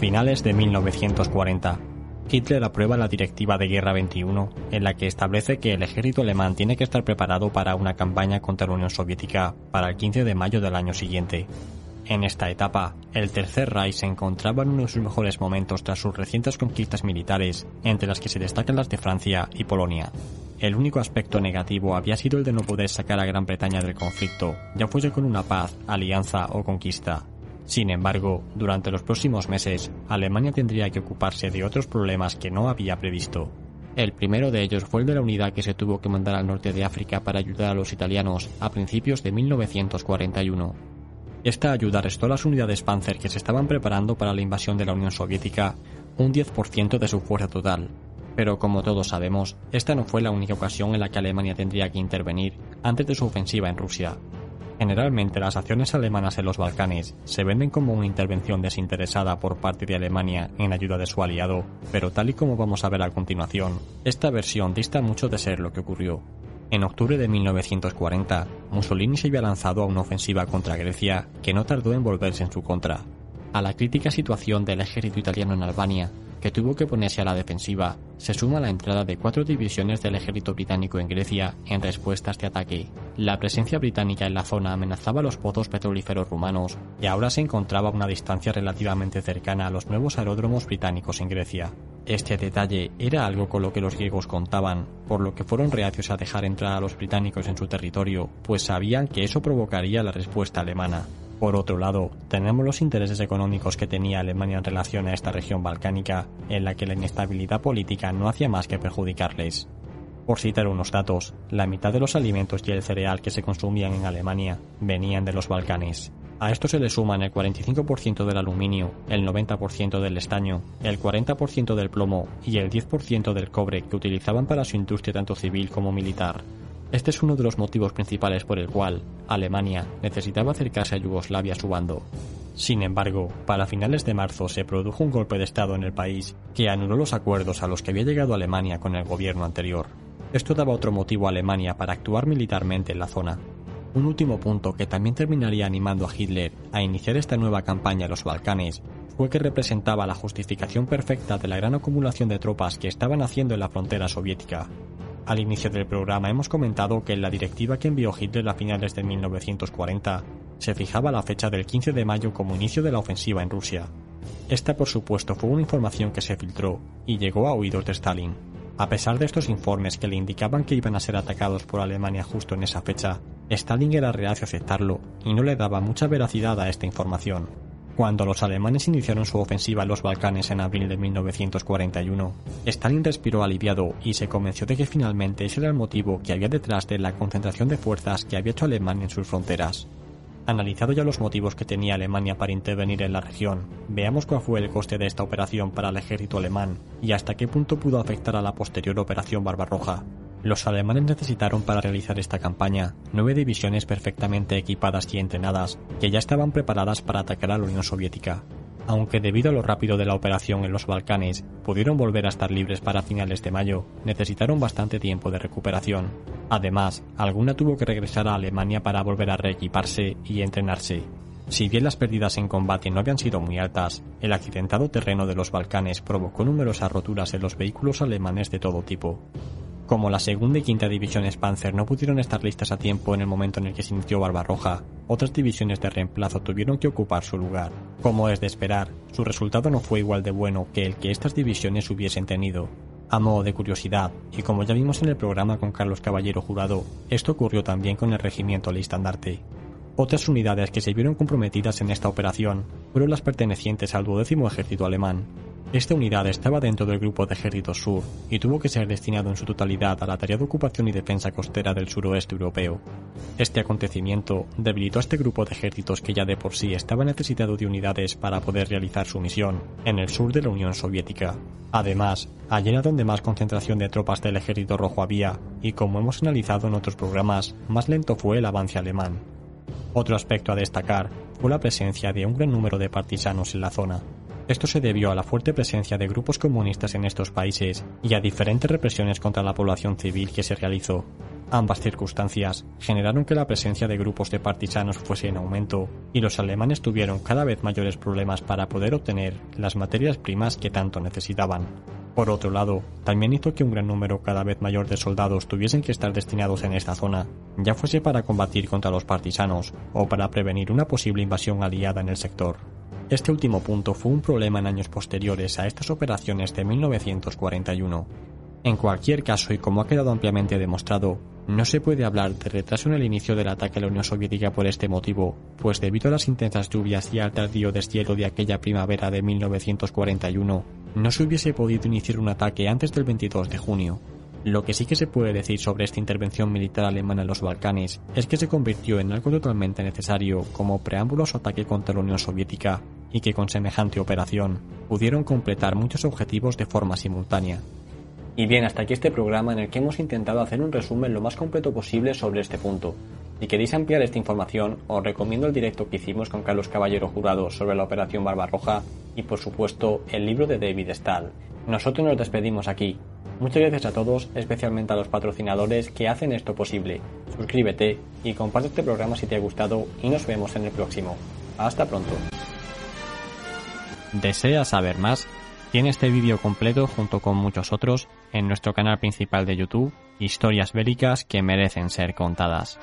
Finales de 1940. Hitler aprueba la Directiva de Guerra 21, en la que establece que el ejército alemán tiene que estar preparado para una campaña contra la Unión Soviética para el 15 de mayo del año siguiente. En esta etapa, el Tercer Reich se encontraba en uno de sus mejores momentos tras sus recientes conquistas militares, entre las que se destacan las de Francia y Polonia. El único aspecto negativo había sido el de no poder sacar a Gran Bretaña del conflicto, ya fuese con una paz, alianza o conquista. Sin embargo, durante los próximos meses, Alemania tendría que ocuparse de otros problemas que no había previsto. El primero de ellos fue el de la unidad que se tuvo que mandar al norte de África para ayudar a los italianos a principios de 1941. Esta ayuda restó a las unidades Panzer que se estaban preparando para la invasión de la Unión Soviética un 10% de su fuerza total. Pero como todos sabemos, esta no fue la única ocasión en la que Alemania tendría que intervenir antes de su ofensiva en Rusia. Generalmente las acciones alemanas en los Balcanes se venden como una intervención desinteresada por parte de Alemania en ayuda de su aliado, pero tal y como vamos a ver a continuación, esta versión dista mucho de ser lo que ocurrió. En octubre de 1940, Mussolini se había lanzado a una ofensiva contra Grecia que no tardó en volverse en su contra. A la crítica situación del ejército italiano en Albania, que tuvo que ponerse a la defensiva, se suma la entrada de cuatro divisiones del ejército británico en Grecia en respuesta a este ataque. La presencia británica en la zona amenazaba los pozos petrolíferos rumanos y ahora se encontraba a una distancia relativamente cercana a los nuevos aeródromos británicos en Grecia. Este detalle era algo con lo que los griegos contaban, por lo que fueron reacios a dejar entrar a los británicos en su territorio, pues sabían que eso provocaría la respuesta alemana. Por otro lado, tenemos los intereses económicos que tenía Alemania en relación a esta región balcánica, en la que la inestabilidad política no hacía más que perjudicarles. Por citar unos datos, la mitad de los alimentos y el cereal que se consumían en Alemania venían de los Balcanes. A esto se le suman el 45% del aluminio, el 90% del estaño, el 40% del plomo y el 10% del cobre que utilizaban para su industria tanto civil como militar. Este es uno de los motivos principales por el cual Alemania necesitaba acercarse a Yugoslavia a su bando. Sin embargo, para finales de marzo se produjo un golpe de Estado en el país que anuló los acuerdos a los que había llegado Alemania con el gobierno anterior. Esto daba otro motivo a Alemania para actuar militarmente en la zona. Un último punto que también terminaría animando a Hitler a iniciar esta nueva campaña en los Balcanes fue que representaba la justificación perfecta de la gran acumulación de tropas que estaban haciendo en la frontera soviética. Al inicio del programa hemos comentado que en la directiva que envió Hitler a finales de 1940 se fijaba la fecha del 15 de mayo como inicio de la ofensiva en Rusia. Esta, por supuesto, fue una información que se filtró y llegó a oídos de Stalin. A pesar de estos informes que le indicaban que iban a ser atacados por Alemania justo en esa fecha, Stalin era reacio a aceptarlo y no le daba mucha veracidad a esta información. Cuando los alemanes iniciaron su ofensiva en los Balcanes en abril de 1941, Stalin respiró aliviado y se convenció de que finalmente ese era el motivo que había detrás de la concentración de fuerzas que había hecho Alemania en sus fronteras. Analizado ya los motivos que tenía Alemania para intervenir en la región, veamos cuál fue el coste de esta operación para el ejército alemán y hasta qué punto pudo afectar a la posterior operación Barbarroja. Los alemanes necesitaron para realizar esta campaña nueve divisiones perfectamente equipadas y entrenadas que ya estaban preparadas para atacar a la Unión Soviética. Aunque debido a lo rápido de la operación en los Balcanes pudieron volver a estar libres para finales de mayo, necesitaron bastante tiempo de recuperación. Además, alguna tuvo que regresar a Alemania para volver a reequiparse y entrenarse. Si bien las pérdidas en combate no habían sido muy altas, el accidentado terreno de los Balcanes provocó numerosas roturas en los vehículos alemanes de todo tipo. Como la segunda y quinta divisiones Panzer no pudieron estar listas a tiempo en el momento en el que se inició Barbarroja, otras divisiones de reemplazo tuvieron que ocupar su lugar. Como es de esperar, su resultado no fue igual de bueno que el que estas divisiones hubiesen tenido. A modo de curiosidad, y como ya vimos en el programa con Carlos Caballero Jurado, esto ocurrió también con el regimiento Listandarte. Otras unidades que se vieron comprometidas en esta operación fueron las pertenecientes al duodécimo ejército alemán, Esta unidad estaba dentro del Grupo de Ejércitos Sur y tuvo que ser destinado en su totalidad a la tarea de ocupación y defensa costera del suroeste europeo. Este acontecimiento debilitó a este grupo de ejércitos que ya de por sí estaba necesitado de unidades para poder realizar su misión en el sur de la Unión Soviética. Además, allí era donde más concentración de tropas del Ejército Rojo había, y como hemos analizado en otros programas, más lento fue el avance alemán. Otro aspecto a destacar fue la presencia de un gran número de partisanos en la zona, esto se debió a la fuerte presencia de grupos comunistas en estos países y a diferentes represiones contra la población civil que se realizó. Ambas circunstancias generaron que la presencia de grupos de partisanos fuese en aumento y los alemanes tuvieron cada vez mayores problemas para poder obtener las materias primas que tanto necesitaban. Por otro lado, también hizo que un gran número cada vez mayor de soldados tuviesen que estar destinados en esta zona, ya fuese para combatir contra los partisanos o para prevenir una posible invasión aliada en el sector. Este último punto fue un problema en años posteriores a estas operaciones de 1941. En cualquier caso, y como ha quedado ampliamente demostrado, no se puede hablar de retraso en el inicio del ataque a la Unión Soviética por este motivo, pues debido a las intensas lluvias y al tardío deshielo de aquella primavera de 1941, no se hubiese podido iniciar un ataque antes del 22 de junio. Lo que sí que se puede decir sobre esta intervención militar alemana en los Balcanes es que se convirtió en algo totalmente necesario como preámbulo a su ataque contra la Unión Soviética y que con semejante operación pudieron completar muchos objetivos de forma simultánea. Y bien, hasta aquí este programa en el que hemos intentado hacer un resumen lo más completo posible sobre este punto. Si queréis ampliar esta información, os recomiendo el directo que hicimos con Carlos Caballero Jurado sobre la Operación Barbarroja y, por supuesto, el libro de David Stahl. Nosotros nos despedimos aquí. Muchas gracias a todos, especialmente a los patrocinadores que hacen esto posible. Suscríbete y comparte este programa si te ha gustado y nos vemos en el próximo. Hasta pronto. ¿Deseas saber más? Tiene este vídeo completo junto con muchos otros en nuestro canal principal de YouTube, Historias Bélicas que merecen ser contadas.